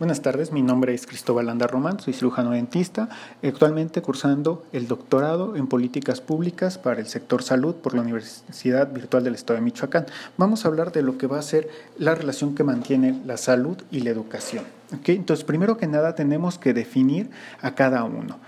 Buenas tardes, mi nombre es Cristóbal Anda Román, soy cirujano dentista, actualmente cursando el doctorado en políticas públicas para el sector salud por la Universidad Virtual del Estado de Michoacán. Vamos a hablar de lo que va a ser la relación que mantiene la salud y la educación. Entonces, primero que nada, tenemos que definir a cada uno.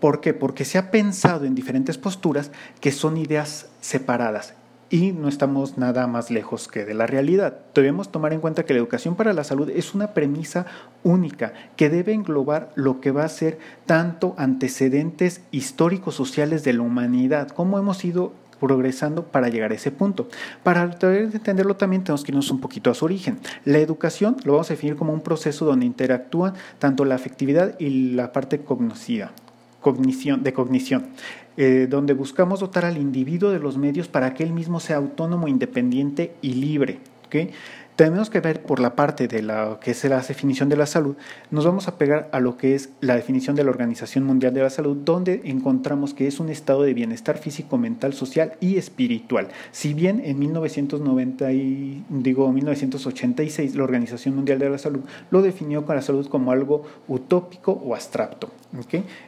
¿Por qué? Porque se ha pensado en diferentes posturas que son ideas separadas y no estamos nada más lejos que de la realidad. Debemos tomar en cuenta que la educación para la salud es una premisa única que debe englobar lo que va a ser tanto antecedentes históricos sociales de la humanidad, como hemos ido progresando para llegar a ese punto. Para entenderlo también tenemos que irnos un poquito a su origen. La educación lo vamos a definir como un proceso donde interactúan tanto la afectividad y la parte cognitiva cognición, de cognición, eh, donde buscamos dotar al individuo de los medios para que él mismo sea autónomo, independiente y libre. ¿okay? Tenemos que ver por la parte de la que es la definición de la salud, nos vamos a pegar a lo que es la definición de la Organización Mundial de la Salud, donde encontramos que es un estado de bienestar físico, mental, social y espiritual. Si bien en 1990 y, digo 1986 la Organización Mundial de la Salud lo definió con la salud como algo utópico o abstracto.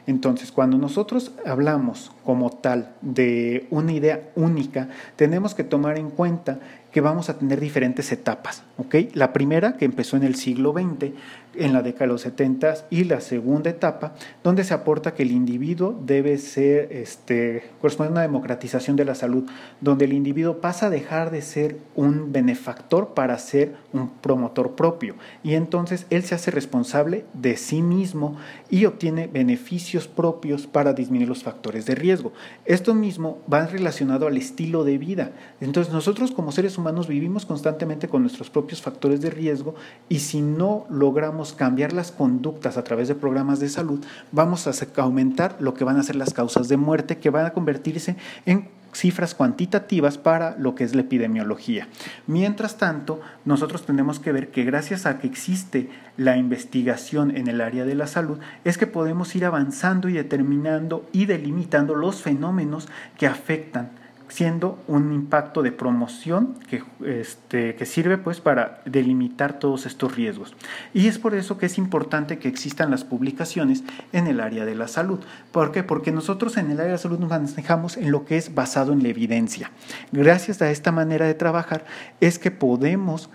Entonces, cuando nosotros hablamos como tal de una idea única, tenemos que tomar en cuenta que vamos a tener diferentes etapas. ¿okay? La primera, que empezó en el siglo XX, en la década de los 70 y la segunda etapa, donde se aporta que el individuo debe ser, este, corresponde a una democratización de la salud, donde el individuo pasa a dejar de ser un benefactor para ser un promotor propio. Y entonces él se hace responsable de sí mismo y obtiene beneficios propios para disminuir los factores de riesgo. Esto mismo va relacionado al estilo de vida. Entonces nosotros como seres humanos vivimos constantemente con nuestros propios factores de riesgo y si no logramos cambiar las conductas a través de programas de salud, vamos a aumentar lo que van a ser las causas de muerte, que van a convertirse en cifras cuantitativas para lo que es la epidemiología. Mientras tanto, nosotros tenemos que ver que gracias a que existe la investigación en el área de la salud, es que podemos ir avanzando y determinando y delimitando los fenómenos que afectan siendo un impacto de promoción que, este, que sirve pues para delimitar todos estos riesgos. Y es por eso que es importante que existan las publicaciones en el área de la salud. ¿Por qué? Porque nosotros en el área de la salud nos manejamos en lo que es basado en la evidencia. Gracias a esta manera de trabajar es que podemos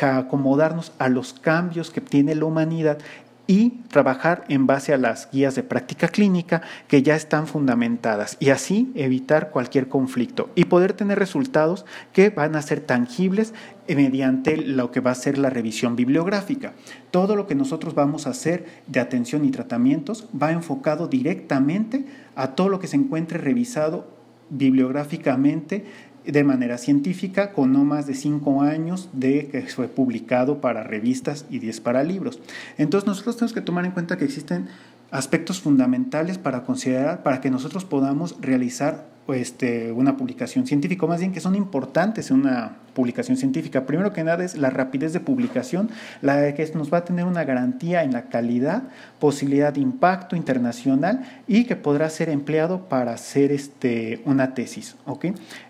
acomodarnos a los cambios que tiene la humanidad y trabajar en base a las guías de práctica clínica que ya están fundamentadas y así evitar cualquier conflicto y poder tener resultados que van a ser tangibles mediante lo que va a ser la revisión bibliográfica. Todo lo que nosotros vamos a hacer de atención y tratamientos va enfocado directamente a todo lo que se encuentre revisado bibliográficamente de manera científica con no más de cinco años de que fue publicado para revistas y 10 para libros. Entonces nosotros tenemos que tomar en cuenta que existen aspectos fundamentales para considerar para que nosotros podamos realizar este, una publicación científica, más bien que son importantes en una publicación científica. Primero que nada es la rapidez de publicación, la que nos va a tener una garantía en la calidad, posibilidad de impacto internacional y que podrá ser empleado para hacer este, una tesis.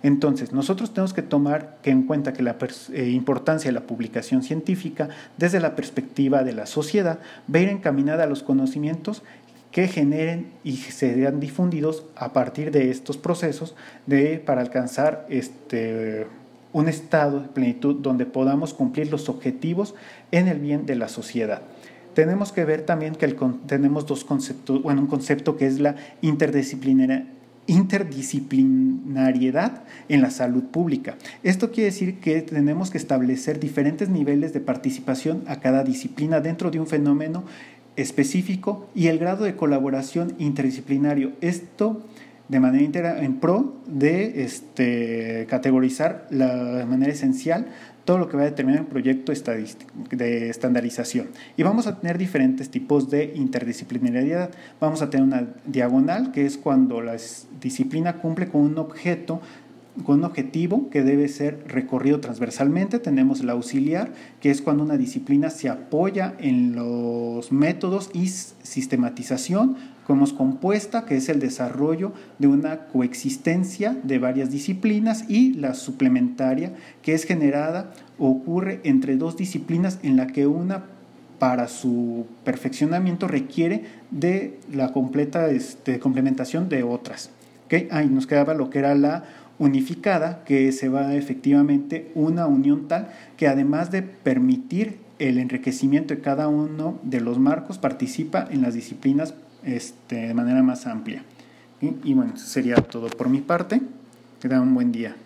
Entonces, nosotros tenemos que tomar en cuenta que la eh, importancia de la publicación científica desde la perspectiva de la sociedad va a ir encaminada a los conocimientos que generen y sean difundidos a partir de estos procesos para alcanzar este, un estado de plenitud donde podamos cumplir los objetivos en el bien de la sociedad. Tenemos que ver también que tenemos dos conceptos, bueno, un concepto que es la interdisciplinariedad en la salud pública. Esto quiere decir que tenemos que establecer diferentes niveles de participación a cada disciplina dentro de un fenómeno específico y el grado de colaboración interdisciplinario. Esto de manera en pro de este, categorizar la, de manera esencial todo lo que va a determinar el proyecto de estandarización. Y vamos a tener diferentes tipos de interdisciplinariedad. Vamos a tener una diagonal, que es cuando la disciplina cumple con un objeto con un objetivo que debe ser recorrido transversalmente. Tenemos la auxiliar, que es cuando una disciplina se apoya en los métodos y sistematización. como compuesta, que es el desarrollo de una coexistencia de varias disciplinas. Y la suplementaria, que es generada ocurre entre dos disciplinas en la que una para su perfeccionamiento requiere de la completa este, complementación de otras. ¿Okay? Ahí nos quedaba lo que era la unificada, que se va efectivamente una unión tal que además de permitir el enriquecimiento de cada uno de los marcos, participa en las disciplinas este, de manera más amplia. Y, y bueno, sería todo por mi parte. Que tengan un buen día.